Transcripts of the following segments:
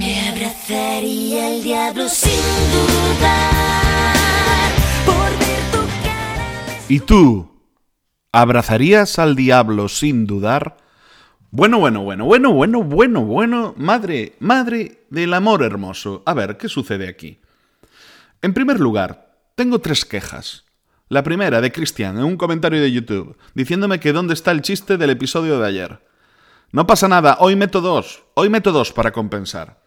Me abrazaría el diablo sin dudar por ver tu cara. ¿Y tú? ¿Abrazarías al diablo sin dudar? Bueno, bueno, bueno, bueno, bueno, bueno, bueno, madre, madre del amor hermoso. A ver, ¿qué sucede aquí? En primer lugar, tengo tres quejas. La primera de Cristian en un comentario de YouTube, diciéndome que dónde está el chiste del episodio de ayer. No pasa nada, hoy meto dos, hoy meto dos para compensar.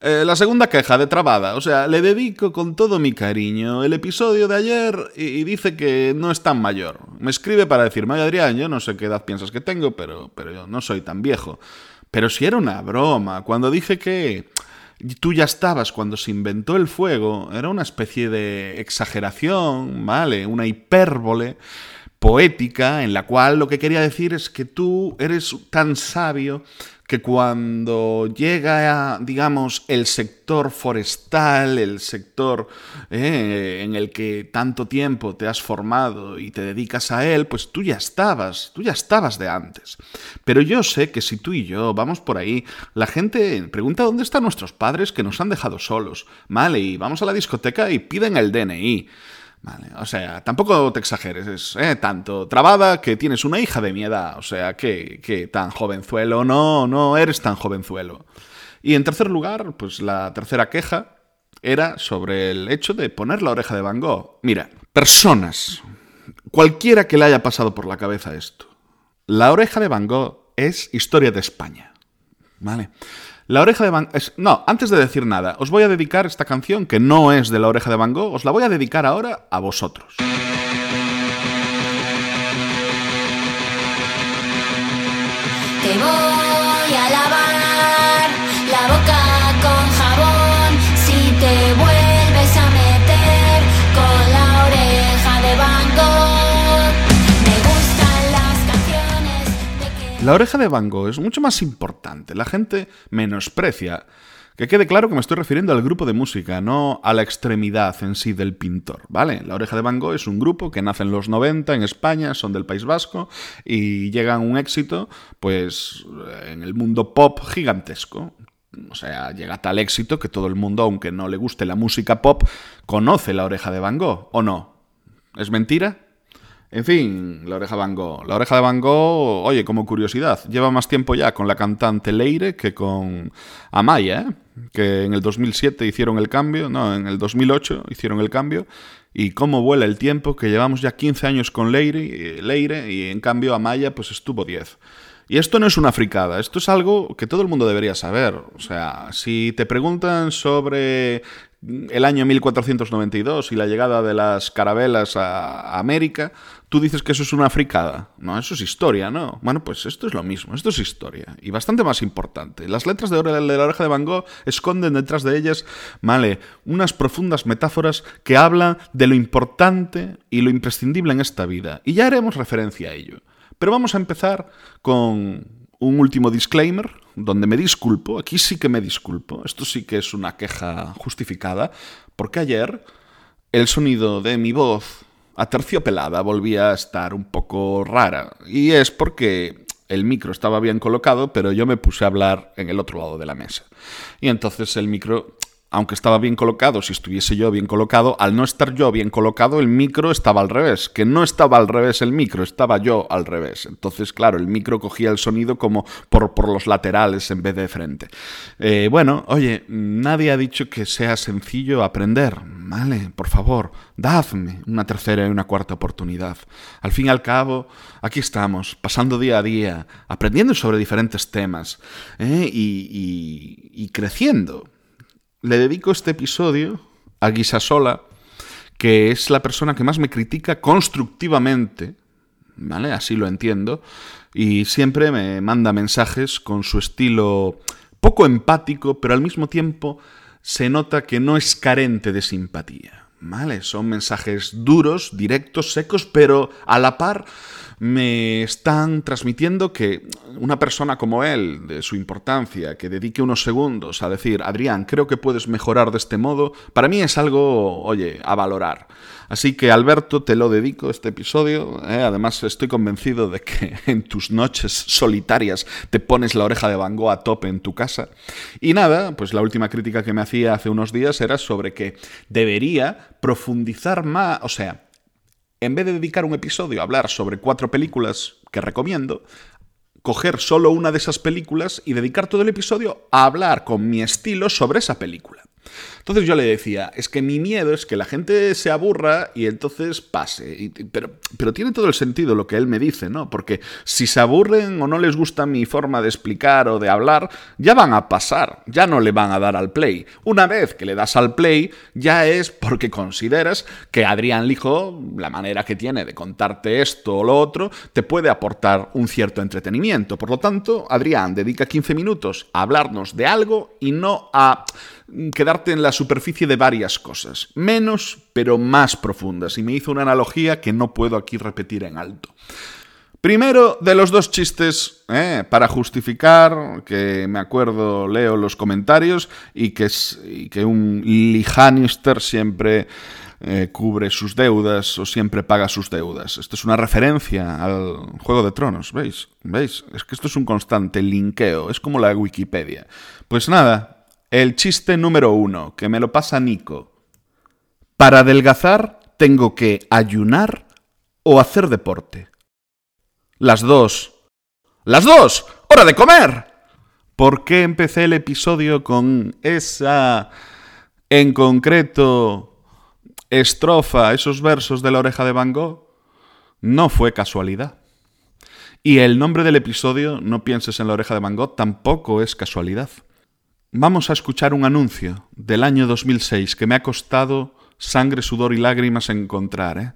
Eh, la segunda queja de Trabada, o sea, le dedico con todo mi cariño el episodio de ayer y, dice que no es tan mayor. Me escribe para decirme, oye Adrián, yo no sé qué edad piensas que tengo, pero, pero yo no soy tan viejo. Pero si era una broma, cuando dije que tú ya estabas cuando se inventó el fuego, era una especie de exageración, ¿vale? Una hipérbole poética en la cual lo que quería decir es que tú eres tan sabio que cuando llega, digamos, el sector forestal, el sector eh, en el que tanto tiempo te has formado y te dedicas a él, pues tú ya estabas, tú ya estabas de antes. Pero yo sé que si tú y yo vamos por ahí, la gente pregunta dónde están nuestros padres que nos han dejado solos, ¿vale? Y vamos a la discoteca y piden el DNI. Vale, o sea, tampoco te exageres, es eh, tanto trabada que tienes una hija de mi edad, o sea, que, que tan jovenzuelo, no, no eres tan jovenzuelo. Y en tercer lugar, pues la tercera queja era sobre el hecho de poner la oreja de Van Gogh. Mira, personas, cualquiera que le haya pasado por la cabeza esto, la oreja de Van Gogh es historia de España, ¿vale? La oreja de Van es- No, antes de decir nada, os voy a dedicar esta canción que no es de la oreja de Van Gogh, os la voy a dedicar ahora a vosotros. La oreja de Van Gogh es mucho más importante. La gente menosprecia. Que quede claro que me estoy refiriendo al grupo de música, no a la extremidad en sí del pintor, ¿vale? La Oreja de Van Gogh es un grupo que nace en los 90 en España, son del País Vasco y llegan a un éxito, pues, en el mundo pop gigantesco. O sea, llega tal éxito que todo el mundo, aunque no le guste la música pop, conoce la Oreja de Van Gogh, ¿o no? ¿Es mentira? En fin, la oreja Van Gogh. La oreja de Van Gogh, oye, como curiosidad, lleva más tiempo ya con la cantante Leire que con Amaya, ¿eh? que en el 2007 hicieron el cambio, no, en el 2008 hicieron el cambio, y cómo vuela el tiempo, que llevamos ya 15 años con Leire, Leire y en cambio Amaya pues estuvo 10. Y esto no es una fricada, esto es algo que todo el mundo debería saber. O sea, si te preguntan sobre el año 1492 y la llegada de las carabelas a América, tú dices que eso es una fricada. No, eso es historia, ¿no? Bueno, pues esto es lo mismo, esto es historia. Y bastante más importante. Las letras de, ore- de la oreja de Van Gogh esconden detrás de ellas, vale, unas profundas metáforas que hablan de lo importante y lo imprescindible en esta vida. Y ya haremos referencia a ello. Pero vamos a empezar con un último disclaimer, donde me disculpo, aquí sí que me disculpo, esto sí que es una queja justificada, porque ayer el sonido de mi voz aterciopelada volvía a estar un poco rara, y es porque el micro estaba bien colocado, pero yo me puse a hablar en el otro lado de la mesa. Y entonces el micro aunque estaba bien colocado, si estuviese yo bien colocado, al no estar yo bien colocado, el micro estaba al revés. Que no estaba al revés el micro, estaba yo al revés. Entonces, claro, el micro cogía el sonido como por, por los laterales en vez de frente. Eh, bueno, oye, nadie ha dicho que sea sencillo aprender. Vale, por favor, dadme una tercera y una cuarta oportunidad. Al fin y al cabo, aquí estamos, pasando día a día, aprendiendo sobre diferentes temas ¿eh? y, y- y creciendo le dedico este episodio a Guisasola, que es la persona que más me critica constructivamente, ¿vale? Así lo entiendo, y siempre me manda mensajes con su estilo poco empático, pero al mismo tiempo se nota que no es carente de simpatía, ¿vale? Son mensajes duros, directos, secos, pero a la par me están transmitiendo que una persona como él, de su importancia, que dedique unos segundos a decir, Adrián, creo que puedes mejorar de este modo, para mí es algo, oye, a valorar. Así que Alberto, te lo dedico este episodio. ¿eh? Además, estoy convencido de que en tus noches solitarias te pones la oreja de Van Gogh a tope en tu casa. Y nada, pues la última crítica que me hacía hace unos días era sobre que debería profundizar más, o sea, en vez de dedicar un episodio a hablar sobre cuatro películas que recomiendo, coger solo una de esas películas y dedicar todo el episodio a hablar con mi estilo sobre esa película. Entonces yo le decía, es que mi miedo es que la gente se aburra y entonces pase. pero, pero tiene todo el sentido lo que él me dice, ¿no? Porque si se aburren o no les gusta mi forma de explicar o de hablar, ya van a pasar, ya no le van a dar al play. Una vez que le das al play, ya es porque consideras que Adrián Lijo, la manera que tiene de contarte esto o lo otro, te puede aportar un cierto entretenimiento. Por lo tanto, Adrián dedica 15 minutos a hablarnos de algo y no a quedarte en la superficie de varias cosas, menos pero más profundas, y me hizo una analogía que no puedo aquí repetir en alto. Primero de los dos chistes, eh, para justificar que me acuerdo, leo los comentarios y que, un Lee siempre eh, cubre sus deudas o siempre paga sus deudas. Esto es una referencia al Juego de Tronos, ¿veis? ¿Veis? Es que esto es un constante linkeo, es como la Wikipedia. Pues nada, el chiste número uno, que me lo pasa Nico. Para adelgazar tengo que ayunar o hacer deporte. Las dos. ¡Las dos! ¡Hora de comer! ¿Por qué empecé el episodio con esa, en concreto, estrofa, esos versos de la oreja de Van Gogh? No fue casualidad. Y el nombre del episodio, No pienses en la oreja de Van Gogh, tampoco es casualidad. Vamos a escuchar un anuncio del año 2006 que me ha costado sangre, sudor y lágrimas encontrar, ¿eh?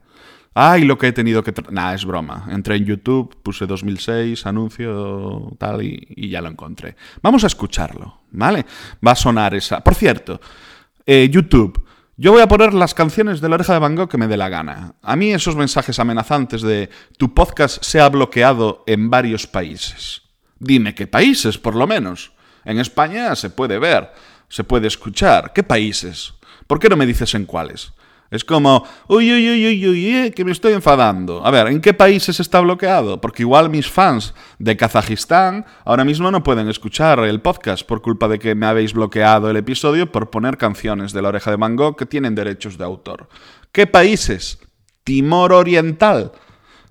Ay, lo que he tenido que... Nah, es broma. Entré en YouTube, puse 2006, anuncio, tal, y, ya lo encontré. Vamos a escucharlo, ¿vale? Va a sonar esa... Por cierto, eh, YouTube, yo voy a poner las canciones de la oreja de Van Gogh que me dé la gana. A mí esos mensajes amenazantes de tu podcast se ha bloqueado en varios países. Dime qué países, por lo menos. En España se puede ver, se puede escuchar. ¿Qué países? ¿Por qué no me dices en cuáles? Es como, uy, uy, uy, uy, uy, eh, que me estoy enfadando. A ver, ¿en qué países está bloqueado? Porque igual mis fans de Kazajistán ahora mismo no pueden escuchar el podcast por culpa de que me habéis bloqueado el episodio por poner canciones de la oreja de mango que tienen derechos de autor. ¿Qué países? Timor Oriental.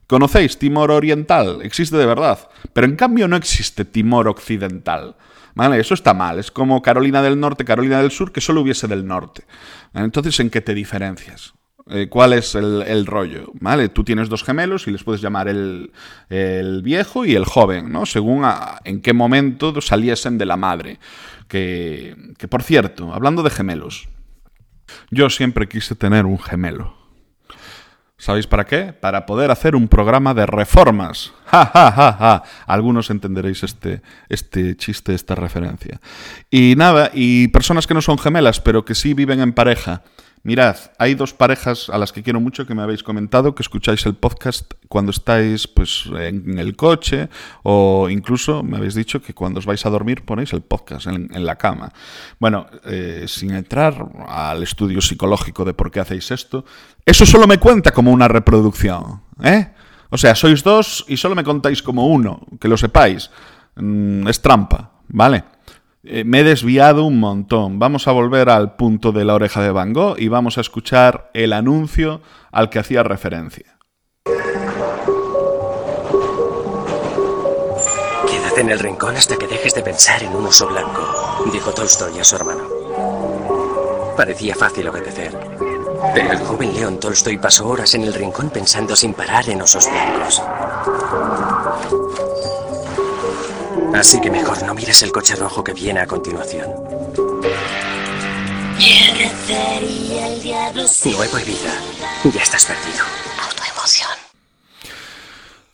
¿Conocéis Timor Oriental? Existe de verdad. Pero en cambio no existe Timor Occidental. ¿Vale? Eso está mal. Es como Carolina del Norte, Carolina del Sur, que solo hubiese del norte. Entonces, ¿en qué te diferencias? Eh, ¿Cuál es el, rollo? ¿Vale? Tú tienes dos gemelos y les puedes llamar el, viejo y el joven, ¿no? Según en qué momento saliesen de la madre. Que, que, por cierto, hablando de gemelos, yo siempre quise tener un gemelo. ¿Sabéis para qué? Para poder hacer un programa de reformas. Ja, ja, ja, ja. Algunos entenderéis este, este chiste, esta referencia. Y nada, y personas que no son gemelas, pero que sí viven en pareja Mirad, hay dos parejas a las que quiero mucho que me habéis comentado que escucháis el podcast cuando estáis pues, en el coche o incluso me habéis dicho que cuando os vais a dormir ponéis el podcast en, la cama. Bueno, eh, sin entrar al estudio psicológico de por qué hacéis esto, eso solo me cuenta como una reproducción. ¿eh? O sea, sois dos y solo me contáis como uno, que lo sepáis. Mm, es trampa, ¿vale? Eh, me he desviado un montón. Vamos a volver al punto de la oreja de Van Gogh y vamos a escuchar el anuncio al que hacía referencia. Quédate en el rincón hasta que dejes de pensar en un oso blanco, dijo Tolstoy a su hermano. Parecía fácil obedecer. Pero el joven León Tolstoy pasó horas en el rincón pensando sin parar en osos blancos. Así que mejor no mires el coche rojo que viene a continuación. Nuevo vida. Ya estás perdido. Autoemoción.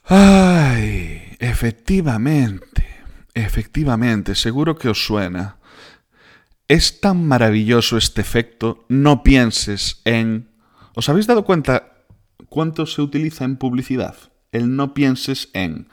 Ay, efectivamente. Efectivamente, seguro que os suena. Es tan maravilloso este efecto, no pienses en... ¿Os habéis dado cuenta cuánto se utiliza en publicidad? el no pienses en.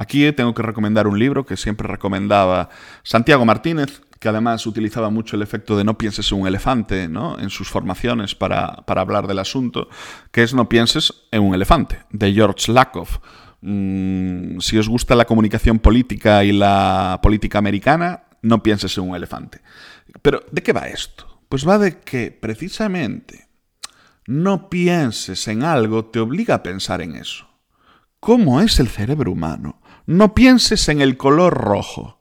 Aquí tengo que recomendar un libro que siempre recomendaba Santiago Martínez, que además utilizaba mucho el efecto de no pienses en un elefante ¿no? en sus formaciones para, hablar del asunto, que es No pienses en un elefante, de George Lakoff. Mm, si os gusta la comunicación política y la política americana, no pienses en un elefante. Pero, ¿de qué va esto? Pues va de que precisamente no pienses en algo te obliga a pensar en eso. ¿Cómo es el cerebro humano? No pienses en el color rojo.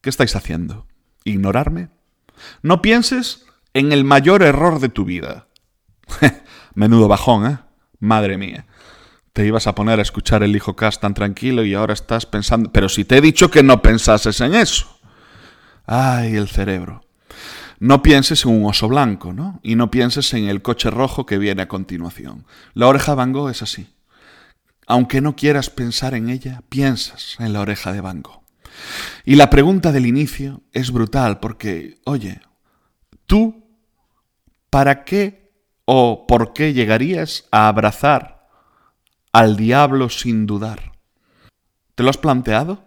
¿Qué estáis haciendo? ¿Ignorarme? No pienses en el mayor error de tu vida. Menudo bajón, ¿eh? Madre mía. Te ibas a poner a escuchar el hijo Cast tan tranquilo y ahora estás pensando... Pero si te he dicho que no pensases en eso. Ay, el cerebro. No pienses en un oso blanco, ¿no? Y no pienses en el coche rojo que viene a continuación. La oreja Van es así. Aunque no quieras pensar en ella, piensas en la oreja de Van Gogh. Y la pregunta del inicio es brutal porque, oye, tú, ¿para qué o por qué llegarías a abrazar al diablo sin dudar? ¿Te lo has planteado?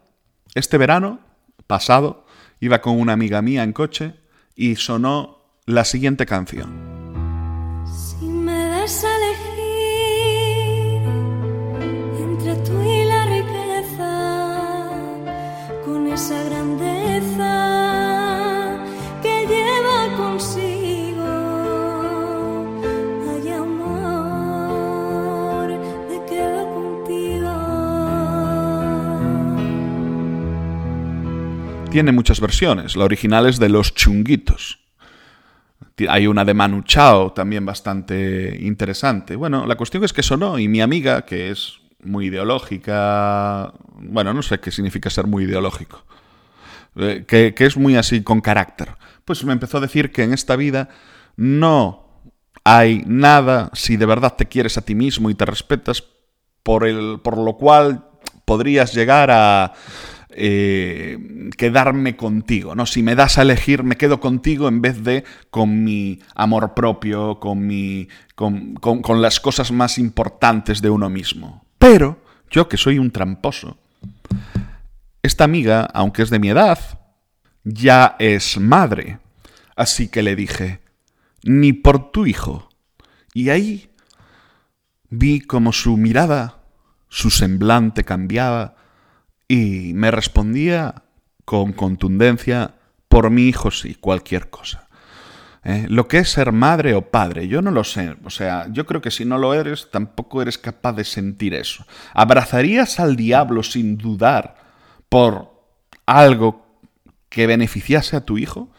Este verano, pasado, iba con una amiga mía en coche y sonó la siguiente canción. Esa grandeza que lleva consigo, hay amor de quedo contigo. Tiene muchas versiones, la original es de Los Chunguitos. Hay una de Manu Chao también bastante interesante. Bueno, la cuestión es que sonó y mi amiga, que es muy ideológica, bueno, no sé qué significa ser muy ideológico, eh, que, que es muy así con carácter, pues me empezó a decir que en esta vida no hay nada, si de verdad te quieres a ti mismo y te respetas, por, el, por lo cual podrías llegar a eh, quedarme contigo, ¿no? Si me das a elegir, me quedo contigo en vez de con mi amor propio, con, mi, con, con- con las cosas más importantes de uno mismo. Pero yo, que soy un tramposo, esta amiga, aunque es de mi edad, ya es madre. Así que le dije, ni por tu hijo. Y ahí vi como su mirada, su semblante cambiaba y me respondía con contundencia, por mi hijo sí, cualquier cosa. ¿Eh? Lo que es ser madre o padre, yo no lo sé. O sea, yo creo que si no lo eres, tampoco eres capaz de sentir eso. ¿Abrazarías al diablo sin dudar por algo que beneficiase a tu hijo?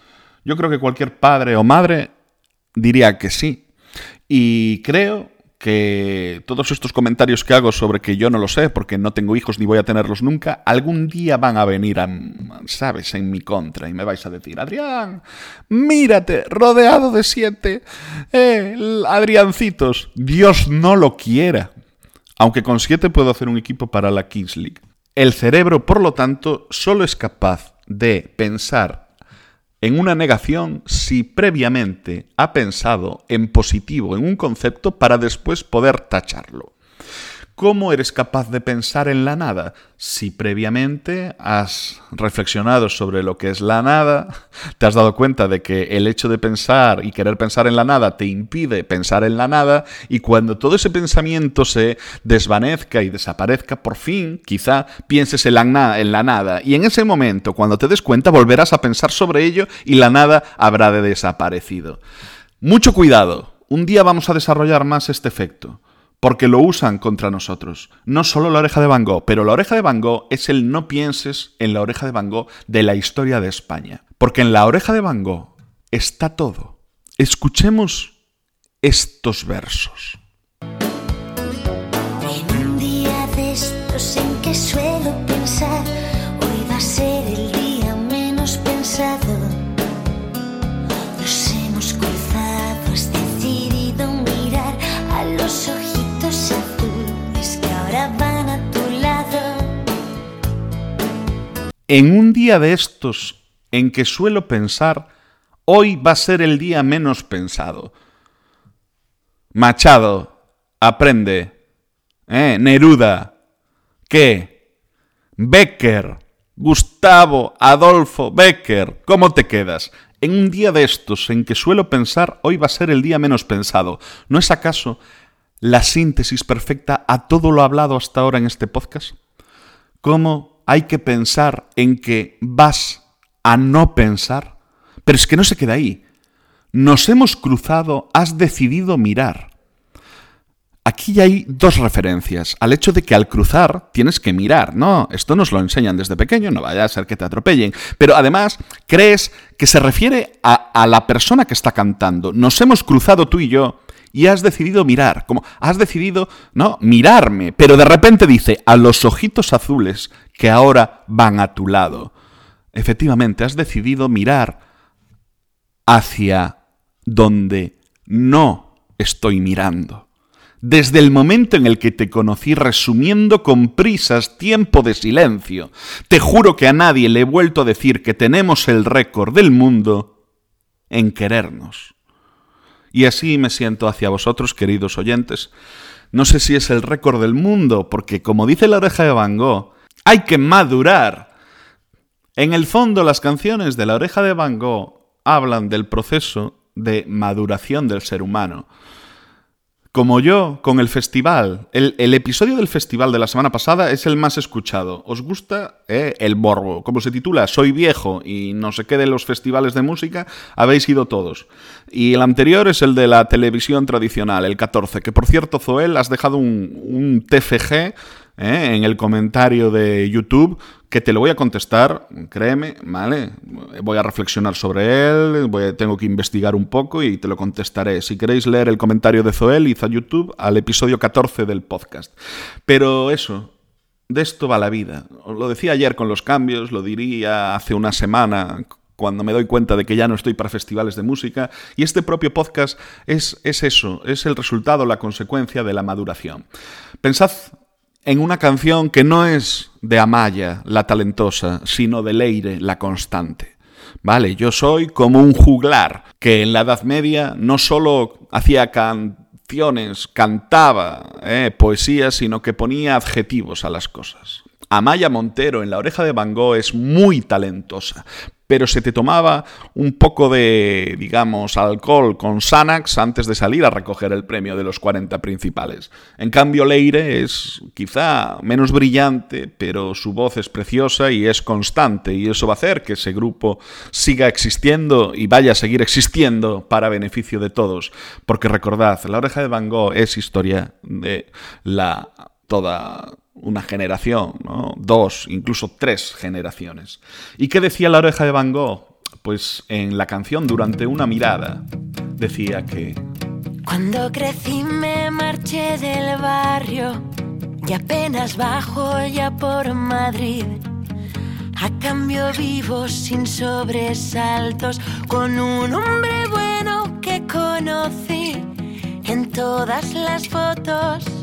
Yo creo que cualquier padre o madre diría que sí. Y creo que todos estos comentarios que hago sobre que yo no lo sé, porque no tengo hijos ni voy a tenerlos nunca, algún día van a venir, ¿sabes?, en mi contra y me vais a decir, Adrián, mírate, rodeado de siete eh, Adriancitos. Dios no lo quiera. Aunque con siete puedo hacer un equipo para la Kings League. El cerebro, por lo tanto, solo es capaz de pensar en una negación si previamente ha pensado en positivo, en un concepto, para después poder tacharlo. ¿Cómo eres capaz de pensar en la nada? Si previamente has reflexionado sobre lo que es la nada, te has dado cuenta de que el hecho de pensar y querer pensar en la nada te impide pensar en la nada, y cuando todo ese pensamiento se desvanezca y desaparezca, por fin, quizá pienses en la, en la nada, y en ese momento, cuando te des cuenta, volverás a pensar sobre ello y la nada habrá de desaparecido. Mucho cuidado, un día vamos a desarrollar más este efecto porque lo usan contra nosotros. No solo la oreja de Van Gogh, pero la oreja de Van Gogh es el no pienses en la oreja de Van Gogh de la historia de España. Porque en la oreja de Van Gogh está todo. Escuchemos estos versos. En un día de estos en que suelo pensar, hoy va a ser el día menos pensado. Machado, aprende, ¿Eh? Neruda. ¿Qué? Becker. Gustavo Adolfo Becker. ¿Cómo te quedas? En un día de estos en que suelo pensar, hoy va a ser el día menos pensado. ¿No es acaso la síntesis perfecta a todo lo hablado hasta ahora en este podcast? ¿Cómo hay que pensar en que vas a no pensar? Pero es que no se queda ahí. Nos hemos cruzado, has decidido mirar. Aquí hay dos referencias al hecho de que al cruzar tienes que mirar. No, esto nos lo enseñan desde pequeño, no vaya a ser que te atropellen. Pero además, crees que se refiere a, a la persona que está cantando. Nos hemos cruzado tú y yo y has decidido mirar, como has decidido, no, mirarme, pero de repente dice, a los ojitos azules que ahora van a tu lado. Efectivamente, has decidido mirar hacia donde no estoy mirando desde el momento en el que te conocí resumiendo con prisas tiempo de silencio. Te juro que a nadie le he vuelto a decir que tenemos el récord del mundo en querernos. Y así me siento hacia vosotros, queridos oyentes. No sé si es el récord del mundo, porque como dice la oreja de Van Gogh, hay que madurar. En el fondo, las canciones de la oreja de Van Gogh hablan del proceso de maduración del ser humano como yo con el festival. El, episodio del festival de la semana pasada es el más escuchado. ¿Os gusta? Eh, el borbo. Como se titula Soy viejo y no sé qué de los festivales de música, habéis ido todos. Y el anterior es el de la televisión tradicional, el 14, que por cierto, Zoel, has dejado un, un TFG ¿eh? en el comentario de YouTube, que te lo voy a contestar, créeme, ¿vale? Voy a reflexionar sobre él, tengo que investigar un poco y te lo contestaré. Si queréis leer el comentario de Zoel, id a YouTube al episodio 14 del podcast. Pero eso, de esto va la vida. Lo decía ayer con los cambios, lo diría hace una semana cuando me doy cuenta de que ya no estoy para festivales de música, y este propio podcast es, es eso, es el resultado, la consecuencia de la maduración. Pensad en una canción que no es de Amaya, la talentosa, sino de Leire, la constante. Vale, yo soy como un juglar que en la Edad Media no solo hacía canciones, cantaba eh, poesía, sino que ponía adjetivos a las cosas. Amaya Montero en La oreja de Van Gogh es muy talentosa, pero se te tomaba un poco de, digamos, alcohol con Xanax antes de salir a recoger el premio de los 40 principales. En cambio, Leire es quizá menos brillante, pero su voz es preciosa y es constante, y eso va a hacer que ese grupo siga existiendo y vaya a seguir existiendo para beneficio de todos. Porque recordad, La oreja de Van Gogh es historia de la toda una generación, ¿no? dos, incluso tres generaciones. ¿Y qué decía la oreja de Van Gogh? Pues en la canción Durante una mirada decía que... Cuando crecí me marché del barrio y apenas bajo ya por Madrid. A cambio vivo sin sobresaltos con un hombre bueno que conocí en todas las fotos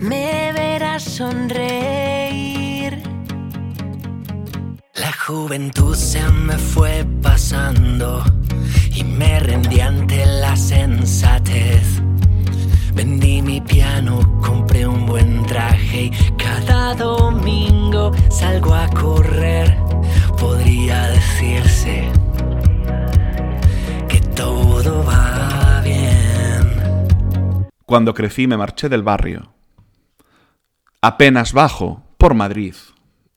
me verás sonreír. La juventud se me fue pasando y me rendí ante la sensatez. Vendí mi piano, compré un buen traje y cada domingo salgo a correr. Podría decirse que todo va bien. Cuando crecí me marché del barrio Apenas bajo por Madrid,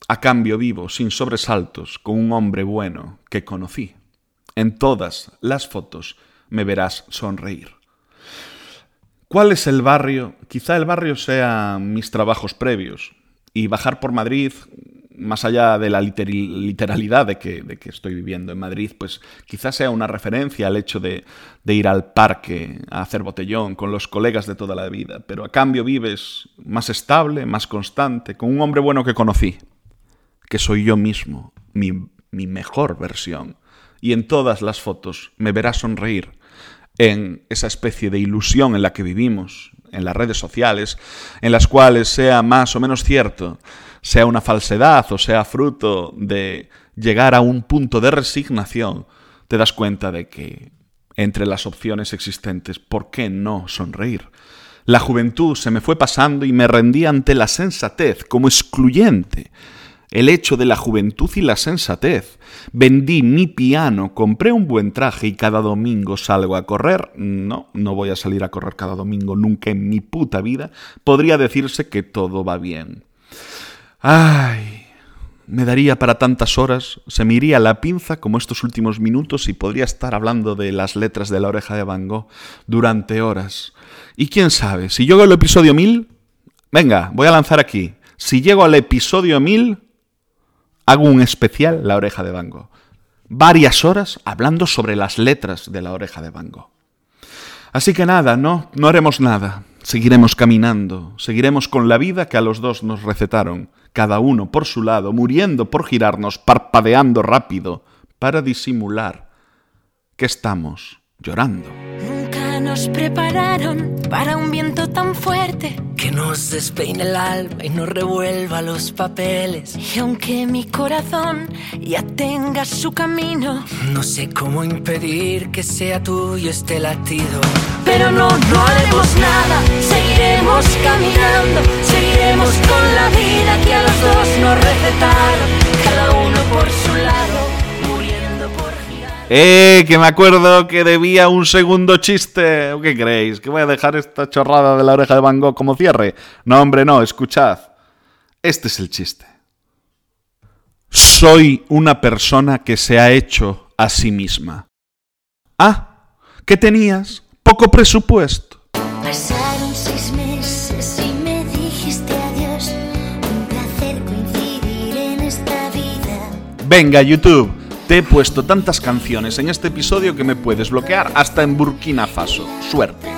a cambio vivo, sin sobresaltos, con un hombre bueno que conocí. En todas las fotos me verás sonreír. ¿Cuál es el barrio? Quizá el barrio sea mis trabajos previos. Y bajar por Madrid más allá de la literalidad de que, estoy viviendo en Madrid, pues quizás sea una referencia al hecho de, de, ir al parque a hacer botellón con los colegas de toda la vida, pero a cambio vives más estable, más constante, con un hombre bueno que conocí, que soy yo mismo, mi, mi mejor versión, y en todas las fotos me verás sonreír en esa especie de ilusión en la que vivimos, en las redes sociales, en las cuales sea más o menos cierto sea una falsedad o sea fruto de llegar a un punto de resignación, te das cuenta de que entre las opciones existentes, ¿por qué no sonreír? La juventud se me fue pasando y me rendí ante la sensatez como excluyente. El hecho de la juventud y la sensatez. Vendí mi piano, compré un buen traje y cada domingo salgo a correr. No, no voy a salir a correr cada domingo nunca en mi puta vida. Podría decirse que todo va bien. Ay, me daría para tantas horas, se me iría la pinza como estos últimos minutos y podría estar hablando de las letras de la oreja de Van Gogh durante horas. Y quién sabe, si llego al episodio 1000, venga, voy a lanzar aquí. Si llego al episodio 1000, hago un especial La oreja de Van Gogh. Varias horas hablando sobre las letras de la oreja de Van Gogh. Así que nada, no, no haremos nada. Seguiremos caminando, seguiremos con la vida que a los dos nos recetaron, cada uno por su lado, muriendo por girarnos, parpadeando rápido, para disimular que estamos llorando. Nunca nos prepararon para un viento tan fuerte. Que nos despeine el alma y nos revuelva los papeles. Y aunque mi corazón ya tenga su camino, No sé cómo impedir que sea tuyo este latido. pero no, no haremos nada. Seguiremos caminando, seguiremos con la vida que a los dos nos recetaron. Cada uno por su lado. ¡Eh! Que me acuerdo que debía un segundo chiste. ¿O ¿Qué creéis? ¿Que voy a dejar esta chorrada de la oreja de Van Gogh como cierre? No, hombre, no, escuchad. Este es el chiste. Soy una persona que se ha hecho a sí misma. Ah, ¿qué tenías? Poco presupuesto. Pasaron seis meses y me dijiste adiós. Un placer coincidir en esta vida. Venga, YouTube, te he puesto tantas canciones en este episodio que me puedes bloquear hasta en Burkina Faso. Suerte.